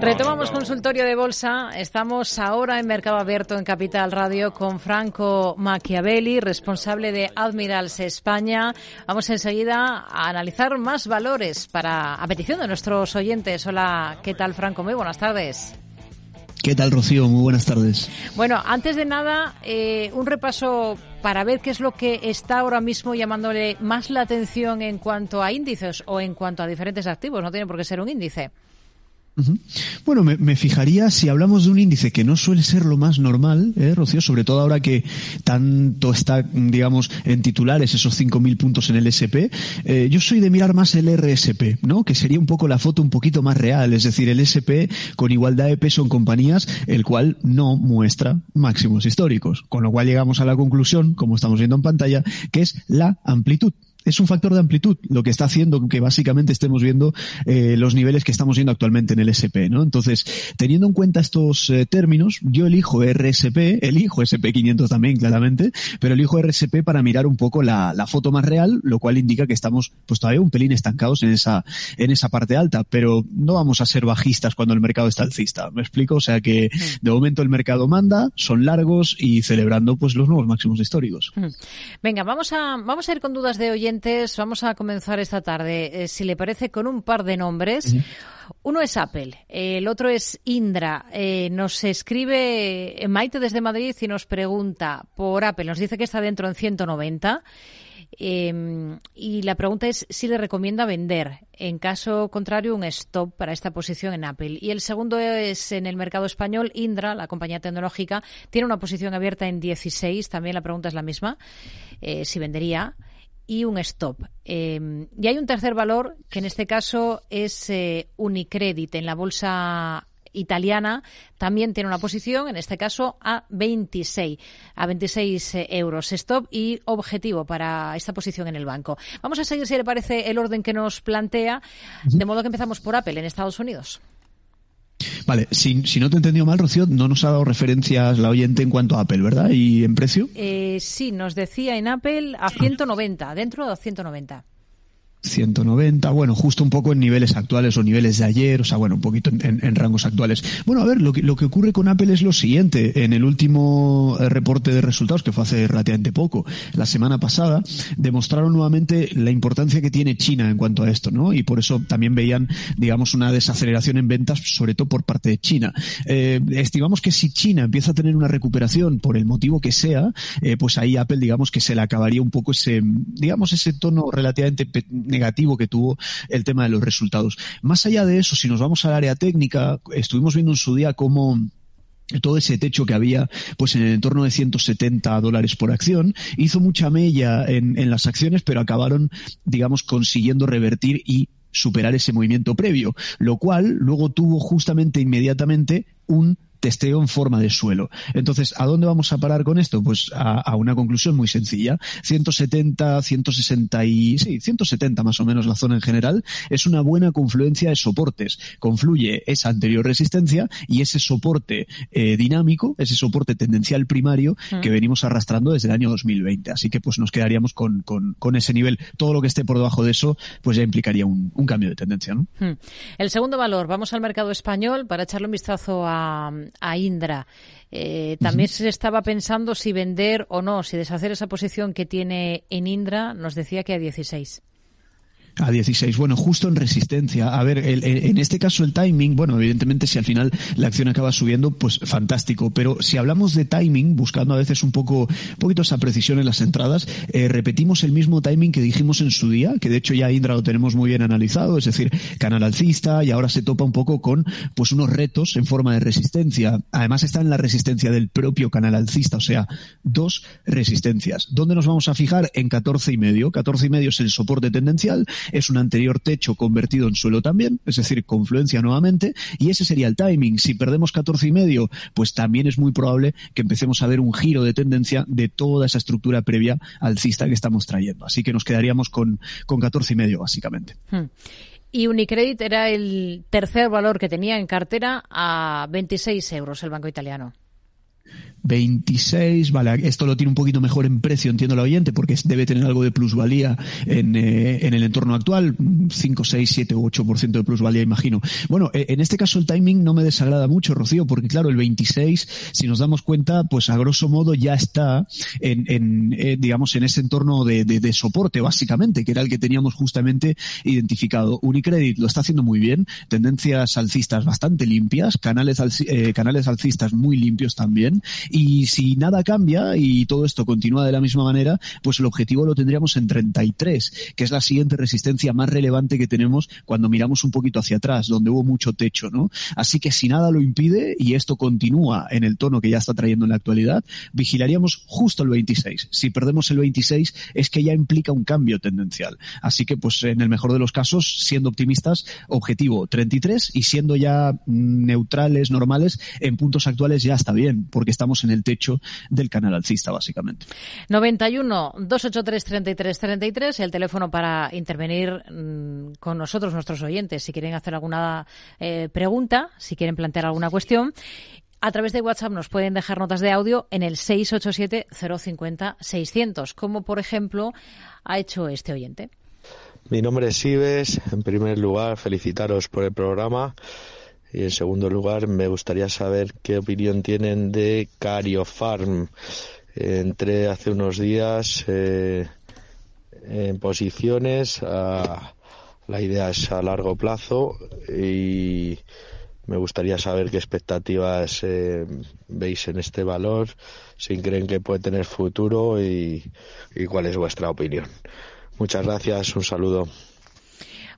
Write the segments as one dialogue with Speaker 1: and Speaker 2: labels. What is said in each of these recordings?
Speaker 1: Retomamos consultorio de bolsa. Estamos ahora en Mercado Abierto en Capital Radio con Franco Machiavelli, responsable de Admirals España. Vamos enseguida a analizar más valores para a petición de nuestros oyentes. Hola, ¿qué tal Franco? Muy buenas tardes.
Speaker 2: ¿Qué tal, Rocío? Muy buenas tardes.
Speaker 1: Bueno, antes de nada, eh, un repaso para ver qué es lo que está ahora mismo llamándole más la atención en cuanto a índices o en cuanto a diferentes activos. No tiene por qué ser un índice.
Speaker 2: Bueno, me, fijaría si hablamos de un índice que no suele ser lo más normal, ¿eh, Rocío, sobre todo ahora que tanto está, digamos, en titulares esos 5.000 puntos en el SP. Eh, yo soy de mirar más el RSP, ¿no? Que sería un poco la foto un poquito más real, es decir, el SP con igualdad de peso en compañías, el cual no muestra máximos históricos. Con lo cual llegamos a la conclusión, como estamos viendo en pantalla, que es la amplitud es un factor de amplitud lo que está haciendo que básicamente estemos viendo eh, los niveles que estamos viendo actualmente en el SP, ¿no? Entonces, teniendo en cuenta estos eh, términos, yo elijo RSP, elijo SP500 también, claramente, pero elijo RSP para mirar un poco la, la, foto más real, lo cual indica que estamos pues todavía un pelín estancados en esa, en esa parte alta, pero no vamos a ser bajistas cuando el mercado está alcista, ¿me explico? O sea que de momento el mercado manda, son largos y celebrando pues los nuevos máximos históricos.
Speaker 1: Venga, vamos a, vamos a ir con dudas de oyentes vamos a comenzar esta tarde, eh, si le parece, con un par de nombres. Uno es Apple, el otro es Indra. Eh, nos escribe Maite desde Madrid y nos pregunta por Apple. Nos dice que está dentro en 190. Em, y la pregunta es si le recomienda vender. En caso contrario, un stop para esta posición en Apple. Y el segundo es en el mercado español. Indra, la compañía tecnológica, tiene una posición abierta en 16. También la pregunta es la misma. Eh, si vendería y un stop. Em, y hay un tercer valor que en este caso es eh, Unicredit en la bolsa italiana también tiene una posición, en este caso a 26, a 26 eh, euros. Stop y objetivo para esta posición en el banco. Vamos a seguir, si le parece, el orden que nos plantea, de modo que empezamos por Apple en Estados Unidos.
Speaker 2: Vale, si, si, no te he entendido mal, Rocío, no nos ha dado referencias la oyente en cuanto a Apple, ¿verdad? ¿Y en precio?
Speaker 1: Eh, sí, nos decía en Apple a 190, dentro de 190.
Speaker 2: 190, bueno, justo un poco en niveles actuales o niveles de ayer, o sea, bueno, un poquito en, rangos actuales. Bueno, a ver, lo que, lo que ocurre con Apple es lo siguiente. En el último eh, reporte de resultados, que fue hace relativamente poco, la semana pasada, demostraron nuevamente la importancia que tiene China en cuanto a esto, ¿no? Y por eso también veían, digamos, una desaceleración en ventas, sobre todo por parte de China. Eh, estimamos que si China empieza a tener una recuperación por el motivo que sea, eh, pues ahí Apple, digamos, que se le acabaría un poco ese, digamos, ese tono relativamente negativo que tuvo el tema de los resultados. Más allá de eso, si nos vamos al área técnica, estuvimos viendo en su día cómo todo ese techo que había pues en el entorno de 170 dólares por acción hizo mucha mella en, en las acciones pero acabaron digamos consiguiendo revertir y superar ese movimiento previo lo cual luego tuvo justamente inmediatamente un testeo en forma de suelo. Entonces, ¿a dónde vamos a parar con esto? Pues a, una conclusión muy sencilla. 170, 160 y, sí, 170 más o menos la zona en general, es una buena confluencia de soportes. Confluye esa anterior resistencia y ese soporte eh, dinámico, ese soporte tendencial primario que mm. venimos arrastrando desde el año 2020. Así que pues nos quedaríamos con, con, ese nivel. Todo lo que esté por debajo de eso, pues ya implicaría un, cambio de tendencia, ¿no?
Speaker 1: Mm. El segundo valor, vamos al mercado español para echarle un vistazo a, a Indra. Eh, también se estaba pensando si vender o no, si deshacer esa posición que tiene en Indra, nos decía que a 16.
Speaker 2: A 16. Bueno, justo en resistencia. A ver, en este caso el timing, bueno, evidentemente si al final la acción acaba subiendo, pues fantástico. Pero si hablamos de timing, buscando a veces un poco, un poquito esa precisión en las entradas, eh, repetimos el mismo timing que dijimos en su día, que de hecho ya Indra lo tenemos muy bien analizado, es decir, canal alcista y ahora se topa un poco con, pues unos retos en forma de resistencia. Además está en la resistencia del propio canal alcista, o sea, dos resistencias. ¿Dónde nos vamos a fijar? En 14 y medio. 14 y medio es el soporte tendencial es un anterior techo convertido en suelo también, es decir, confluencia nuevamente, y ese sería el timing. Si perdemos 14 y medio, pues también es muy probable que empecemos a ver un giro de tendencia de toda esa estructura previa alcista que estamos trayendo. Así que nos quedaríamos con, con 14 y medio, básicamente.
Speaker 1: Hmm. Y Unicredit era el tercer valor que tenía en cartera a 26 euros el banco italiano.
Speaker 2: 26, vale, esto lo tiene un poquito mejor en precio, entiendo la oyente, porque debe tener algo de plusvalía en, eh, en el entorno actual, 5, 6, 7 u 8% de plusvalía, imagino. Bueno, eh, en este caso el timing no me desagrada mucho, Rocío, porque claro, el 26, si nos damos cuenta, pues a grosso modo ya está en, en eh, digamos, en ese entorno de, de, de, soporte, básicamente, que era el que teníamos justamente identificado. Unicredit lo está haciendo muy bien, tendencias alcistas bastante limpias, canales, eh, canales alcistas muy limpios también, y si nada cambia y todo esto continúa de la misma manera, pues el objetivo lo tendríamos en 33, que es la siguiente resistencia más relevante que tenemos cuando miramos un poquito hacia atrás, donde hubo mucho techo, ¿no? Así que si nada lo impide y esto continúa en el tono que ya está trayendo en la actualidad, vigilaríamos justo el 26. Si perdemos el 26 es que ya implica un cambio tendencial. Así que pues en el mejor de los casos, siendo optimistas, objetivo 33 y siendo ya neutrales, normales, en puntos actuales ya está bien, porque estamos en el techo del canal alcista, básicamente.
Speaker 1: 91 283 33 33, el teléfono para intervenir mmm, con nosotros, nuestros oyentes, si quieren hacer alguna eh, pregunta, si quieren plantear alguna cuestión. A través de WhatsApp nos pueden dejar notas de audio en el 687-050-600, como por ejemplo ha hecho este oyente.
Speaker 3: Mi nombre es Ives. En primer lugar, felicitaros por el programa. Y en segundo lugar, me gustaría saber qué opinión tienen de Cariofarm. Entré hace unos días eh, en posiciones. La idea es a largo plazo y me gustaría saber qué expectativas eh, veis en este valor, si creen que puede tener futuro y cuál es vuestra opinión. Muchas gracias, un saludo.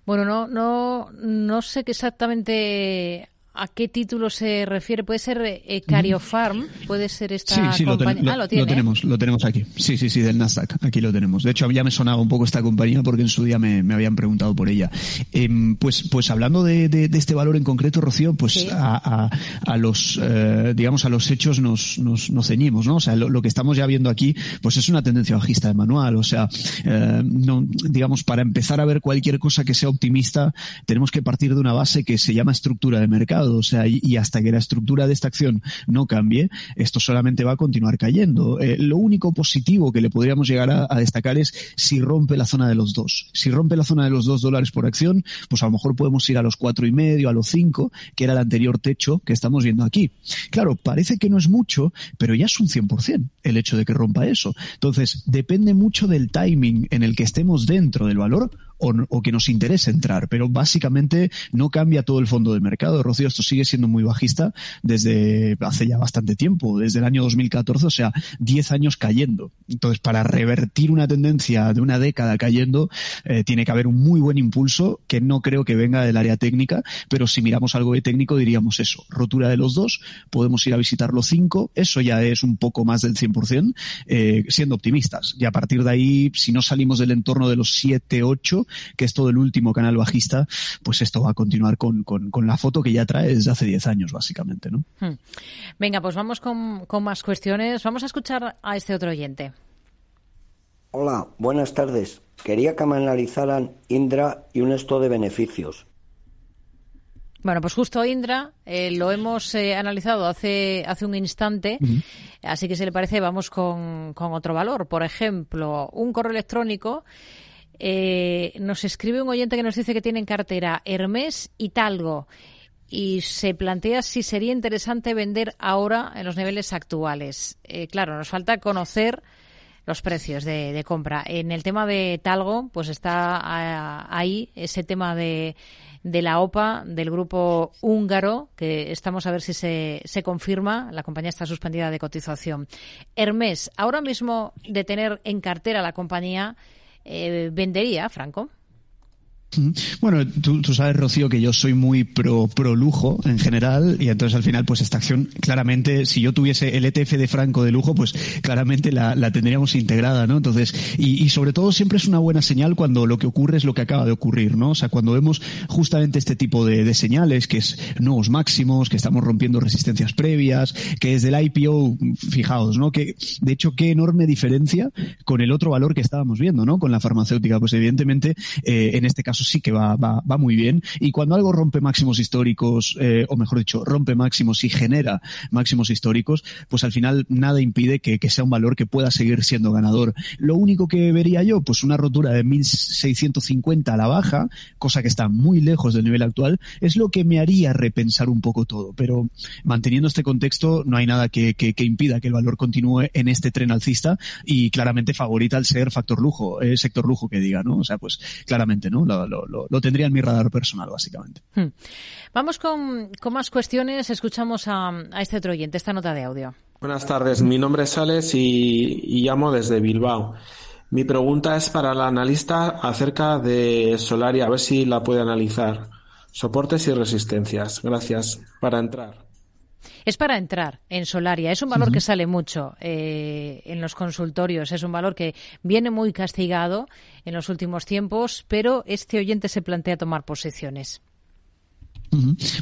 Speaker 1: Bueno, no, no, no sé exactamente ¿A qué título se refiere? ¿Puede ser eh, Cariofarm? ¿Puede ser esta
Speaker 2: sí, sí,
Speaker 1: compañía?
Speaker 2: Lo,
Speaker 1: ah, lo, tiene,
Speaker 2: lo tenemos, lo tenemos aquí. Sí, sí, sí, del Nasdaq. Aquí lo tenemos. De hecho, ya me sonaba un poco esta compañía porque en su día me, me habían preguntado por ella. Eh, pues, pues hablando de, de, de, este valor en concreto, Rocío, pues sí. a, a, a, los, eh, digamos, a los hechos nos, nos, nos ceñimos, ¿no? O sea, lo, lo, que estamos ya viendo aquí, pues es una tendencia bajista de manual. O sea, eh, no, digamos, para empezar a ver cualquier cosa que sea optimista, tenemos que partir de una base que se llama estructura de mercado o sea, y, hasta que la estructura de esta acción no cambie, esto solamente va a continuar cayendo. Eh, lo único positivo que le podríamos llegar a, a, destacar es si rompe la zona de los dos. Si rompe la zona de los dos dólares por acción, pues a lo mejor podemos ir a los cuatro y medio, a los cinco, que era el anterior techo que estamos viendo aquí. Claro, parece que no es mucho, pero ya es un 100% el hecho de que rompa eso. Entonces, depende mucho del timing en el que estemos dentro del valor o, o, que nos interese entrar, pero básicamente no cambia todo el fondo del mercado. Rocío, esto sigue siendo muy bajista desde hace ya bastante tiempo, desde el año 2014, o sea, 10 años cayendo. Entonces, para revertir una tendencia de una década cayendo, eh, tiene que haber un muy buen impulso que no creo que venga del área técnica, pero si miramos algo de técnico diríamos eso, rotura de los dos, podemos ir a visitar los 5, eso ya es un poco más del 100%, eh, siendo optimistas. Y a partir de ahí, si no salimos del entorno de los 7, 8, que es todo el último canal bajista, pues esto va a continuar con, con, con la foto que ya trae desde hace 10 años, básicamente, ¿no?
Speaker 1: Hmm. Venga, pues vamos con, con más cuestiones. Vamos a escuchar a este otro oyente.
Speaker 4: Hola, buenas tardes. Quería que me analizaran Indra y un esto de beneficios.
Speaker 1: Bueno, pues justo Indra eh, lo hemos eh, analizado hace, hace un instante, uh -huh. así que si le parece vamos con, con otro valor. Por ejemplo, un correo electrónico eh, nos escribe un oyente que nos dice que tiene en cartera Hermes y Talgo y se plantea si sería interesante vender ahora en los niveles actuales. Eh, claro, nos falta conocer los precios de, compra. En el tema de Talgo, pues está a, ahí ese tema de, de, la OPA del grupo húngaro, que estamos a ver si se, se confirma. La compañía está suspendida de cotización. Hermes, ahora mismo de tener en cartera la compañía, eh, vendería, Franco.
Speaker 2: Bueno, tú, tú, sabes, Rocío, que yo soy muy pro, pro lujo en general y entonces al final, pues esta acción, claramente, si yo tuviese el ETF de Franco de lujo, pues claramente la, la tendríamos integrada, ¿no? Entonces, y, y, sobre todo siempre es una buena señal cuando lo que ocurre es lo que acaba de ocurrir, ¿no? O sea, cuando vemos justamente este tipo de, de señales, que es nuevos máximos, que estamos rompiendo resistencias previas, que desde el IPO, fijaos, ¿no? Que, de hecho, qué enorme diferencia con el otro valor que estábamos viendo, ¿no? Con la farmacéutica, pues evidentemente, eh, en este caso sí que va, va, va muy bien. Y cuando algo rompe máximos históricos, eh, o mejor dicho, rompe máximos y genera máximos históricos, pues al final nada impide que, que sea un valor que pueda seguir siendo ganador. Lo único que vería yo, pues una rotura de 1650 a la baja, cosa que está muy lejos del nivel actual, es lo que me haría repensar un poco todo. Pero manteniendo este contexto, no hay nada que, que, que impida que el valor continúe en este tren alcista y claramente favorita al ser factor lujo, eh, sector lujo que diga, ¿no? O sea, pues claramente, ¿no? Lo, lo, lo tendría en mi radar personal, básicamente.
Speaker 1: Hmm. Vamos con, con, más cuestiones. Escuchamos a, a este otro oyente, esta nota de audio.
Speaker 5: Buenas tardes, mi nombre es Alex y, y llamo desde Bilbao. Mi pregunta es para la analista acerca de Solaria, a ver si la puede analizar. Soportes y resistencias. Gracias. Para entrar.
Speaker 1: Es para entrar en Solaria. Es un valor uh -huh. que sale mucho eh, en los consultorios. Es un valor que viene muy castigado en los últimos tiempos, pero este oyente se plantea tomar posiciones.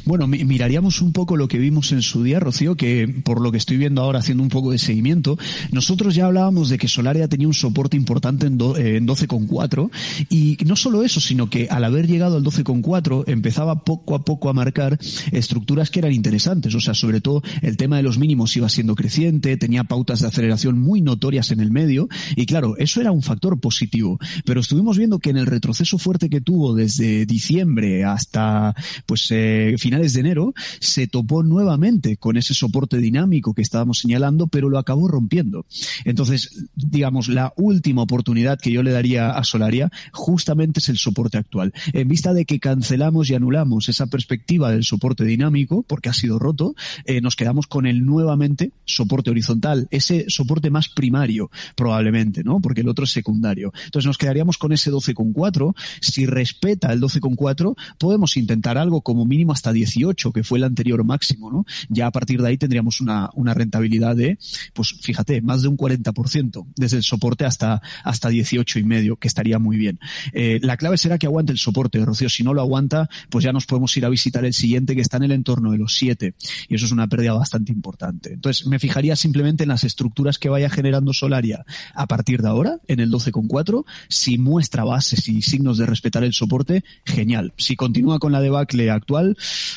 Speaker 2: Bueno, miraríamos un poco lo que vimos en su día, Rocío, que por lo que estoy viendo ahora haciendo un poco de seguimiento, nosotros ya hablábamos de que Solaria tenía un soporte importante en, eh, en 12,4 y no solo eso, sino que al haber llegado al 12,4 empezaba poco a poco a marcar estructuras que eran interesantes, o sea, sobre todo el tema de los mínimos iba siendo creciente, tenía pautas de aceleración muy notorias en el medio y claro, eso era un factor positivo, pero estuvimos viendo que en el retroceso fuerte que tuvo desde diciembre hasta pues eh, finales de enero, se topó nuevamente con ese soporte dinámico que estábamos señalando, pero lo acabó rompiendo. Entonces, digamos, la última oportunidad que yo le daría a Solaria justamente es el soporte actual. En vista de que cancelamos y anulamos esa perspectiva del soporte dinámico, porque ha sido roto, eh, nos quedamos con el nuevamente soporte horizontal, ese soporte más primario, probablemente, ¿no? Porque el otro es secundario. Entonces nos quedaríamos con ese 12,4. Si respeta el 12,4, podemos intentar algo como mínimo hasta 18, que fue el anterior máximo, ¿no? Ya a partir de ahí tendríamos una, una rentabilidad de, pues fíjate, más de un 40%, desde el soporte hasta, hasta 18 y medio, que estaría muy bien. Eh, la clave será que aguante el soporte, Rocío. Si no lo aguanta, pues ya nos podemos ir a visitar el siguiente que está en el entorno de los 7. Y eso es una pérdida bastante importante. Entonces, me fijaría simplemente en las estructuras que vaya generando Solaria a partir de ahora, en el 12,4. Si muestra bases y signos de respetar el soporte, genial. Si continúa con la debacle actual,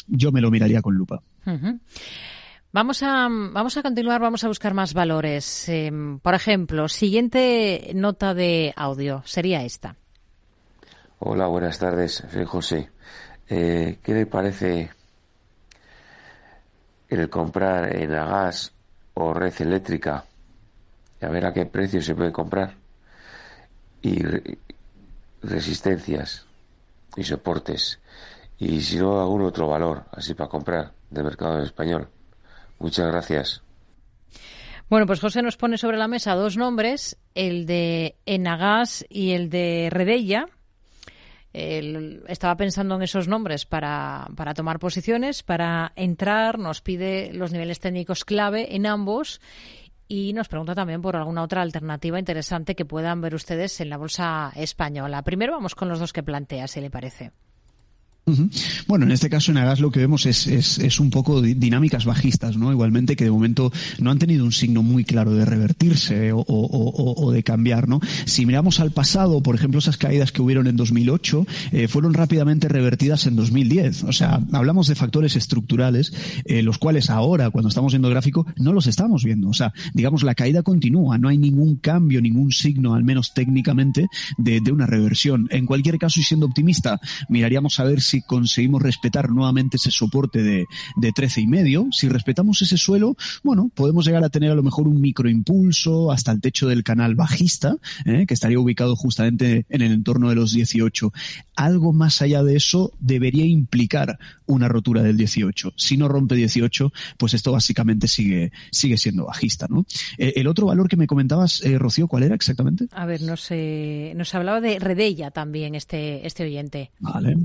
Speaker 2: yo me lo miraría con lupa.
Speaker 1: Uh -huh. Vamos a, vamos a continuar, vamos a buscar más valores. Eh, por ejemplo, siguiente nota de audio sería esta.
Speaker 6: Hola, buenas tardes, soy José. Eh, ¿Qué le parece el comprar en a gas o red eléctrica? A ver a qué precio se puede comprar. Y re resistencias y soportes. Y si no, algún otro valor, así para comprar, del mercado español. Muchas gracias.
Speaker 1: Bueno, pues José nos pone sobre la mesa dos nombres, el de Enagas y el de Redella. Él estaba pensando en esos nombres para, para tomar posiciones, para entrar, nos pide los niveles técnicos clave en ambos y nos pregunta también por alguna otra alternativa interesante que puedan ver ustedes en la bolsa española. Primero vamos con los dos que plantea, si le parece.
Speaker 2: Bueno, en este caso en Agas lo que vemos es, es, es, un poco dinámicas bajistas, ¿no? Igualmente que de momento no han tenido un signo muy claro de revertirse o, o, o, o de cambiar, ¿no? Si miramos al pasado, por ejemplo, esas caídas que hubieron en 2008 eh, fueron rápidamente revertidas en 2010. O sea, hablamos de factores estructurales, eh, los cuales ahora, cuando estamos viendo el gráfico, no los estamos viendo. O sea, digamos, la caída continúa, no hay ningún cambio, ningún signo, al menos técnicamente, de, de una reversión. En cualquier caso, y siendo optimista, miraríamos a ver si si conseguimos respetar nuevamente ese soporte de, de 13 y medio. Si respetamos ese suelo, bueno, podemos llegar a tener a lo mejor un microimpulso hasta el techo del canal bajista, ¿eh? que estaría ubicado justamente en el entorno de los 18. Algo más allá de eso debería implicar una rotura del 18. Si no rompe 18, pues esto básicamente sigue, sigue siendo bajista, ¿no? Eh, el otro valor que me comentabas, eh, Rocío, ¿cuál era exactamente?
Speaker 1: A ver, no sé, nos hablaba de Redella también este, este oyente.
Speaker 2: Vale.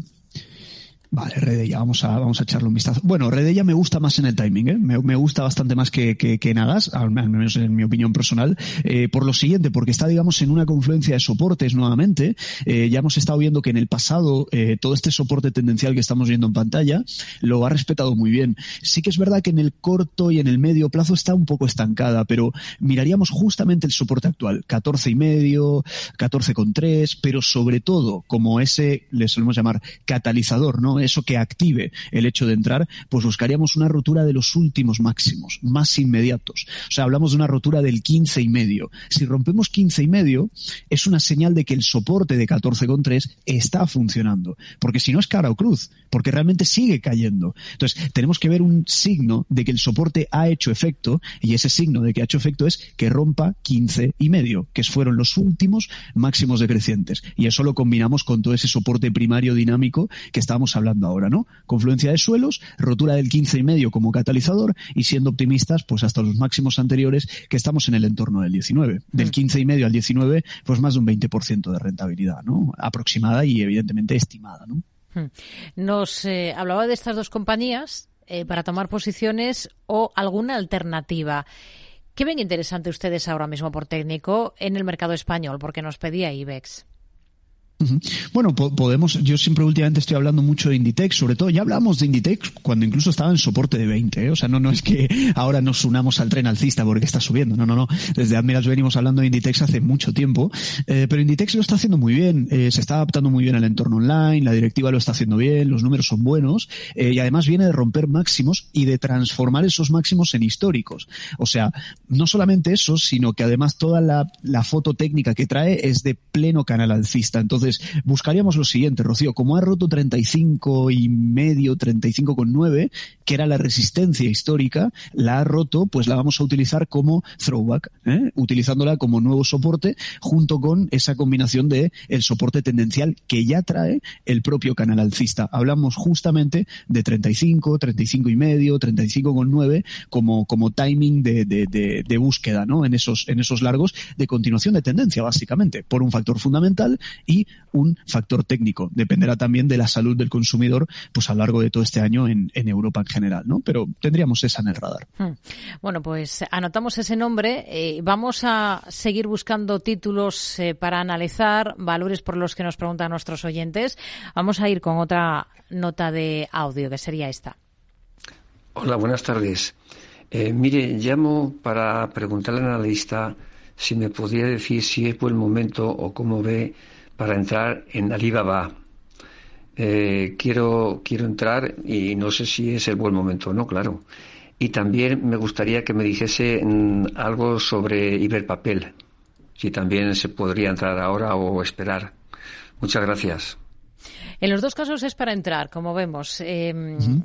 Speaker 2: Vale, Redella, vamos a, vamos a echarle un vistazo. Bueno, Redella me gusta más en el timing, ¿eh? me, gusta bastante más que, que, que Nagas, al menos en mi opinión personal, eh, por lo siguiente, porque está, digamos, en una confluencia de soportes nuevamente. Eh, ya hemos estado viendo que en el pasado eh, todo este soporte tendencial que estamos viendo en pantalla lo ha respetado muy bien. Sí que es verdad que en el corto y en el medio plazo está un poco estancada, pero miraríamos justamente el soporte actual, 14 y medio, 14,3, pero sobre todo como ese, le solemos llamar catalizador, ¿no? Eso que active el hecho de entrar, pues buscaríamos una rotura de los últimos máximos, más inmediatos. O sea, hablamos de una rotura del 15 y medio. Si rompemos 15 y medio, es una señal de que el soporte de 14,3 está funcionando. Porque si no es cara o cruz, porque realmente sigue cayendo. Entonces, tenemos que ver un signo de que el soporte ha hecho efecto, y ese signo de que ha hecho efecto es que rompa 15 y medio, que fueron los últimos máximos decrecientes. Y eso lo combinamos con todo ese soporte primario dinámico que estábamos hablando ahora, ¿no? Confluencia de suelos, rotura del 15 y medio como catalizador y siendo optimistas, pues hasta los máximos anteriores que estamos en el entorno del 19. Del 15 mm. y medio al 19, pues más de un 20% de rentabilidad, ¿no? Aproximada y evidentemente estimada, ¿no?
Speaker 1: Mm. Nos eh, hablaba de estas dos compañías eh, para tomar posiciones o alguna alternativa. ¿Qué ven interesante ustedes ahora mismo por técnico en el mercado español? Porque nos pedía IBEX.
Speaker 2: Bueno, podemos, yo siempre últimamente estoy hablando mucho de Inditex, sobre todo ya hablamos de Inditex cuando incluso estaba en soporte de 20, ¿eh? o sea, no, no es que ahora nos unamos al tren alcista porque está subiendo, no, no, no, desde Admirals venimos hablando de Inditex hace mucho tiempo, eh, pero Inditex lo está haciendo muy bien, eh, se está adaptando muy bien al entorno online, la directiva lo está haciendo bien, los números son buenos, y además viene de romper máximos y de transformar esos máximos en históricos. O sea, no solamente eso, sino que además toda la, la foto técnica que trae es de pleno canal alcista, entonces buscaríamos lo siguiente, Rocío, como ha roto 35 y medio, 35,9, que era la resistencia histórica, la ha roto, pues la vamos a utilizar como throwback, ¿eh? utilizándola como nuevo soporte junto con esa combinación de el soporte tendencial que ya trae el propio canal alcista. Hablamos justamente de 35, 35 y medio, 35,9 como, como timing de, de, de, búsqueda, ¿no? En esos, en esos largos de continuación de tendencia, básicamente, por un factor fundamental y un factor técnico. Dependerá también de la salud del consumidor pues a lo largo de todo este año en, Europa en general, ¿no? Pero tendríamos esa en el radar. Hmm.
Speaker 1: Bueno, pues anotamos ese nombre. Eh, vamos a seguir buscando títulos eh, para analizar, valores por los que nos preguntan nuestros oyentes. Vamos a ir con otra nota de audio, que sería esta.
Speaker 7: Hola, buenas tardes. Eh, mire, llamo para preguntarle al analista si me podría decir si es buen momento o cómo ve para entrar en Alibaba. Eh, quiero, quiero entrar y no sé si es el buen momento o no, claro. Y también me gustaría que me dijese mm, algo sobre Iberpapel, si también se podría entrar ahora o esperar. Muchas gracias.
Speaker 1: En los dos casos es para entrar, como vemos, eh,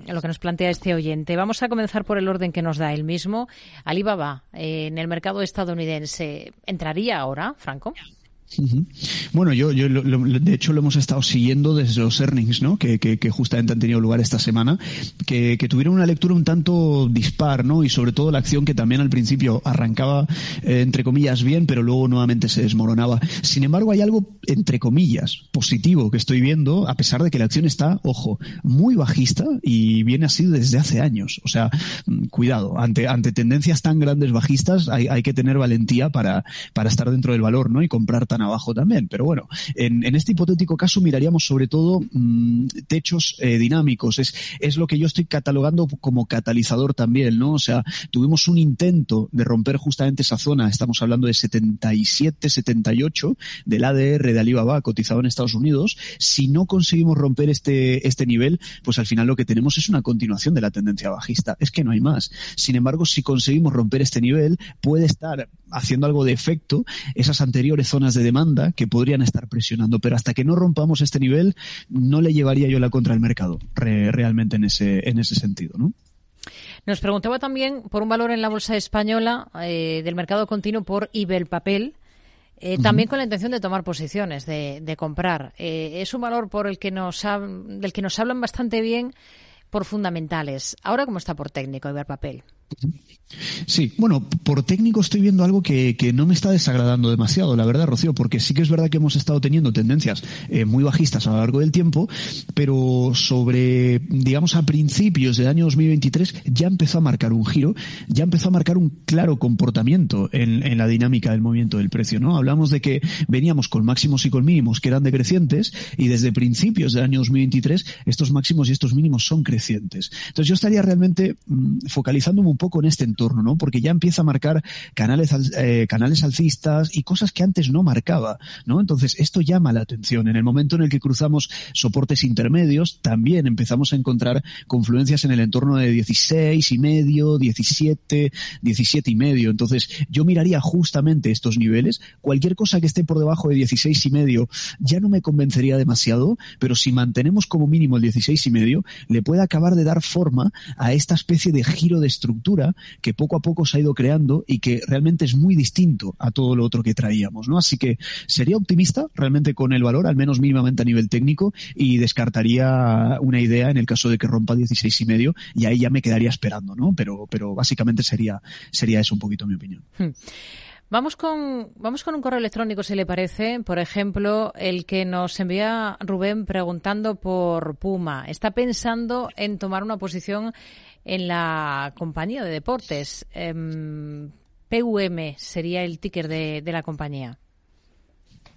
Speaker 1: lo que nos plantea este oyente. Vamos a comenzar por el orden que nos da él mismo. Alibaba, eh, en el mercado estadounidense, ¿entraría ahora, Franco?
Speaker 2: Bueno, yo, yo de hecho lo hemos estado siguiendo desde los earnings, ¿no? Que, que, justamente han tenido lugar esta semana, que, que, tuvieron una lectura un tanto dispar, ¿no? Y sobre todo la acción que también al principio arrancaba, eh, entre comillas, bien, pero luego nuevamente se desmoronaba. Sin embargo, hay algo, entre comillas, positivo que estoy viendo, a pesar de que la acción está, ojo, muy bajista y viene así desde hace años. O sea, mm, cuidado, ante, ante tendencias tan grandes bajistas hay, hay que tener valentía para, para estar dentro del valor, ¿no? Y comprar abajo también. Pero bueno, en, este hipotético caso miraríamos sobre todo mm, techos eh, dinámicos. Es, es lo que yo estoy catalogando como catalizador también, ¿no? O sea, tuvimos un intento de romper justamente esa zona. Estamos hablando de 77, 78 del ADR de Alibaba cotizado en Estados Unidos. Si no conseguimos romper este, este nivel, pues al final lo que tenemos es una continuación de la tendencia bajista. Es que no hay más. Sin embargo, si conseguimos romper este nivel, puede estar haciendo algo de efecto esas anteriores zonas de demanda que podrían estar presionando, pero hasta que no rompamos este nivel no le llevaría yo la contra el mercado realmente en ese, en ese sentido, ¿no?
Speaker 1: Nos preguntaba también por un valor en la bolsa española eh, del mercado continuo por Ibel Papel. Eh, también con la intención de tomar posiciones, de, comprar. Eh, es un valor por el que nos del que nos hablan bastante bien por fundamentales. Ahora, ¿cómo está por técnico Ibel Papel?
Speaker 2: Sí, bueno, por técnico estoy viendo algo que, que, no me está desagradando demasiado, la verdad, Rocío, porque sí que es verdad que hemos estado teniendo tendencias eh, muy bajistas a lo largo del tiempo, pero sobre, digamos, a principios del año 2023 ya empezó a marcar un giro, ya empezó a marcar un claro comportamiento en, en la dinámica del movimiento del precio, ¿no? Hablamos de que veníamos con máximos y con mínimos que eran decrecientes y desde principios del año 2023 estos máximos y estos mínimos son crecientes. Entonces yo estaría realmente mmm, focalizándome un poco en este entorno ¿no? Porque ya empieza a marcar canales, eh, canales alcistas y cosas que antes no marcaba, ¿no? Entonces, esto llama la atención. En el momento en el que cruzamos soportes intermedios, también empezamos a encontrar confluencias en el entorno de 16 y medio, 17, 17 y medio. Entonces, yo miraría justamente estos niveles. Cualquier cosa que esté por debajo de 16 y medio ya no me convencería demasiado, pero si mantenemos como mínimo el 16 y medio, le puede acabar de dar forma a esta especie de giro de estructura que poco a poco se ha ido creando y que realmente es muy distinto a todo lo otro que traíamos, ¿no? Así que sería optimista realmente con el valor, al menos mínimamente a nivel técnico, y descartaría una idea en el caso de que rompa 16 y medio, y ahí ya me quedaría esperando, ¿no? Pero, pero básicamente sería, sería eso un poquito mi opinión.
Speaker 1: Hmm. Vamos con, vamos con un correo electrónico, si le parece. Por ejemplo, el que nos envía Rubén preguntando por Puma. Está pensando en tomar una posición en la compañía de deportes. PUM sería el ticker de la compañía.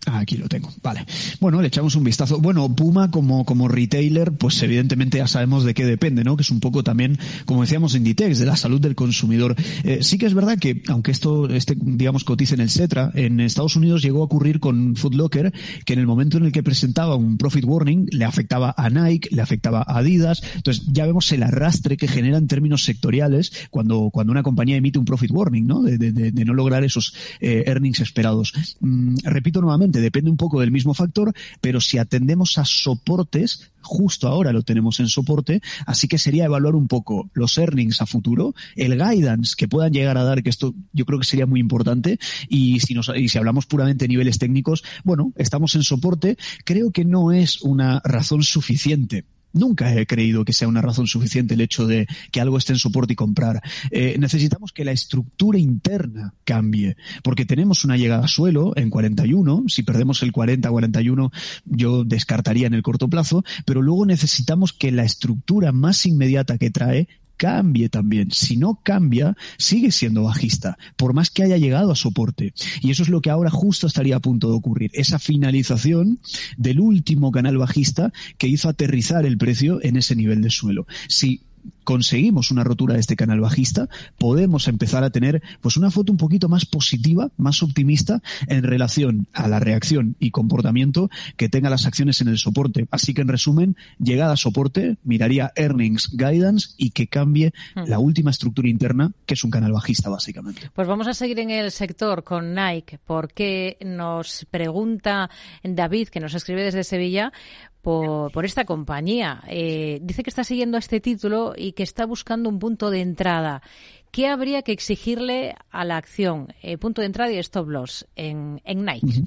Speaker 2: Aquí lo tengo, vale. Bueno, le echamos un vistazo. Bueno, Puma como, como retailer, pues evidentemente ya sabemos de qué depende, ¿no? Que es un poco también, como decíamos Inditex, de la salud del consumidor. Eh, sí que es verdad que, aunque esto, este, digamos, cotice en el Cetra, en Estados Unidos llegó a ocurrir con Foot Locker, que en el momento en el que presentaba un profit warning, le afectaba a Nike, le afectaba a Adidas. Entonces, ya vemos el arrastre que genera en términos sectoriales cuando, cuando una compañía emite un profit warning, ¿no? De no lograr esos eh, earnings esperados. Mm, repito nuevamente, depende un poco del mismo factor, pero si atendemos a soportes, justo ahora lo tenemos en soporte, así que sería evaluar un poco los earnings a futuro, el guidance que puedan llegar a dar, que esto yo creo que sería muy importante, y si, nos, y si hablamos puramente de niveles técnicos, bueno, estamos en soporte, creo que no es una razón suficiente Nunca he creído que sea una razón suficiente el hecho de que algo esté en soporte y comprar. Eh, necesitamos que la estructura interna cambie, porque tenemos una llegada a suelo en 41. Si perdemos el 40-41, yo descartaría en el corto plazo, pero luego necesitamos que la estructura más inmediata que trae cambie también. Si no cambia, sigue siendo bajista, por más que haya llegado a soporte. Y eso es lo que ahora justo estaría a punto de ocurrir. Esa finalización del último canal bajista que hizo aterrizar el precio en ese nivel de suelo. Si conseguimos una rotura de este canal bajista, podemos empezar a tener pues una foto un poquito más positiva, más optimista en relación a la reacción y comportamiento que tengan las acciones en el soporte. Así que en resumen, llegada a soporte, miraría earnings, guidance y que cambie hmm. la última estructura interna, que es un canal bajista básicamente.
Speaker 1: Pues vamos a seguir en el sector con Nike, porque nos pregunta David, que nos escribe desde Sevilla, por, por esta compañía. Eh, dice que está siguiendo este título y que está buscando un punto de entrada. ¿Qué habría que exigirle a la acción? Eh, punto de entrada y stop loss en, en Nike.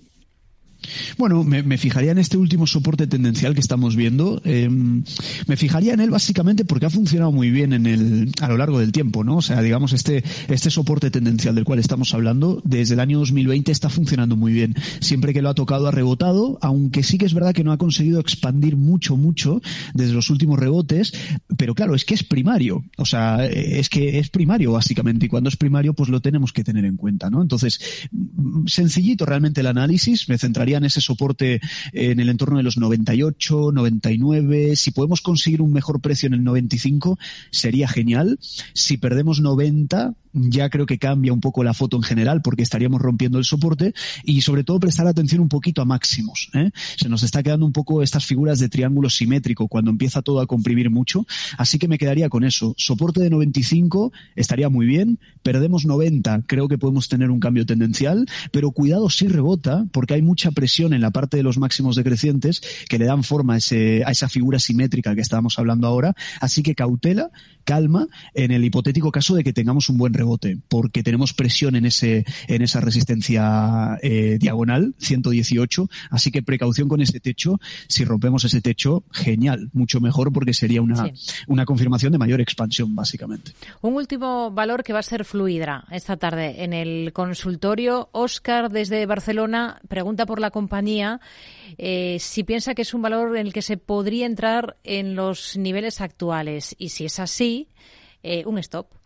Speaker 2: Bueno, me, fijaría en este último soporte tendencial que estamos viendo. Eh, me fijaría en él básicamente porque ha funcionado muy bien en el, a lo largo del tiempo, ¿no? O sea, digamos, este, este soporte tendencial del cual estamos hablando, desde el año 2020 está funcionando muy bien. Siempre que lo ha tocado ha rebotado, aunque sí que es verdad que no ha conseguido expandir mucho, mucho desde los últimos rebotes, pero claro, es que es primario. O sea, es que es primario básicamente y cuando es primario pues lo tenemos que tener en cuenta, ¿no? Entonces, sencillito realmente el análisis, me centraría en ese soporte en el entorno de los 98, 99. Si podemos conseguir un mejor precio en el 95, sería genial. Si perdemos 90, ya creo que cambia un poco la foto en general porque estaríamos rompiendo el soporte y sobre todo prestar atención un poquito a máximos. ¿eh? Se nos está quedando un poco estas figuras de triángulo simétrico cuando empieza todo a comprimir mucho, así que me quedaría con eso. Soporte de 95 estaría muy bien, perdemos 90, creo que podemos tener un cambio tendencial, pero cuidado si rebota porque hay mucha presión en la parte de los máximos decrecientes que le dan forma ese, a esa figura simétrica que estábamos hablando ahora, así que cautela, calma en el hipotético caso de que tengamos un buen rebote, porque tenemos presión en ese en esa resistencia eh, diagonal 118, así que precaución con ese techo. Si rompemos ese techo, genial, mucho mejor porque sería una una confirmación de mayor expansión básicamente.
Speaker 1: Un último valor que va a ser Fluidra esta tarde en el consultorio. Oscar desde Barcelona pregunta por la compañía eh, si piensa que es un valor en el que se podría entrar en los niveles actuales y si es así, eh, un stop.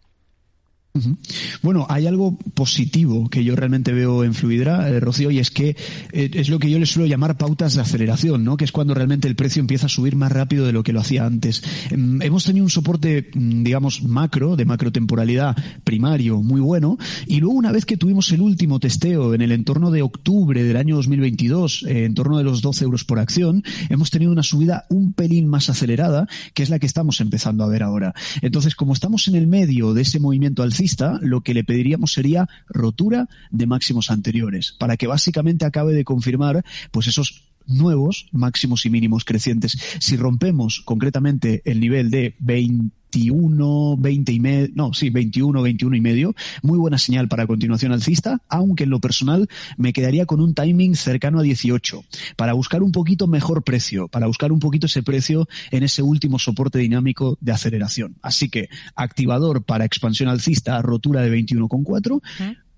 Speaker 2: Bueno, hay algo positivo que yo realmente veo en Fluidra, eh, Rocío, y es que eh, es lo que yo le suelo llamar pautas de aceleración, ¿no? Que es cuando realmente el precio empieza a subir más rápido de lo que lo hacía antes. Em, hemos tenido un soporte, mm, digamos, macro, de macrotemporalidad primario, muy bueno, y luego una vez que tuvimos el último testeo en el entorno de octubre del año 2022, eh, en torno de los 12 euros por acción, hemos tenido una subida un pelín más acelerada, que es la que estamos empezando a ver ahora. Entonces, como estamos en el medio de ese movimiento lo que le pediríamos sería rotura de máximos anteriores, para que básicamente acabe de confirmar pues esos nuevos máximos y mínimos crecientes. Si rompemos concretamente el nivel de 21, 20 y medio, no, sí, 21, 21 y medio, muy buena señal para continuación alcista, aunque en lo personal me quedaría con un timing cercano a 18, para buscar un poquito mejor precio, para buscar un poquito ese precio en ese último soporte dinámico de aceleración. Así que activador para expansión alcista, rotura de 21,4,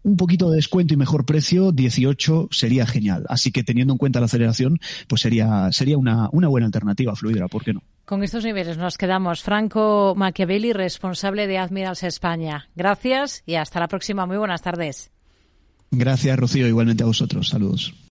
Speaker 2: un poquito de descuento y mejor precio, 18 sería genial. Así que teniendo en cuenta la aceleración, pues sería, sería una, una buena alternativa fluida, ¿por qué no?
Speaker 1: Con estos niveles nos quedamos. Franco Machiavelli, responsable de Admirals España. Gracias y hasta la próxima. Muy buenas tardes.
Speaker 2: Gracias, Rocío. Igualmente a vosotros. Saludos.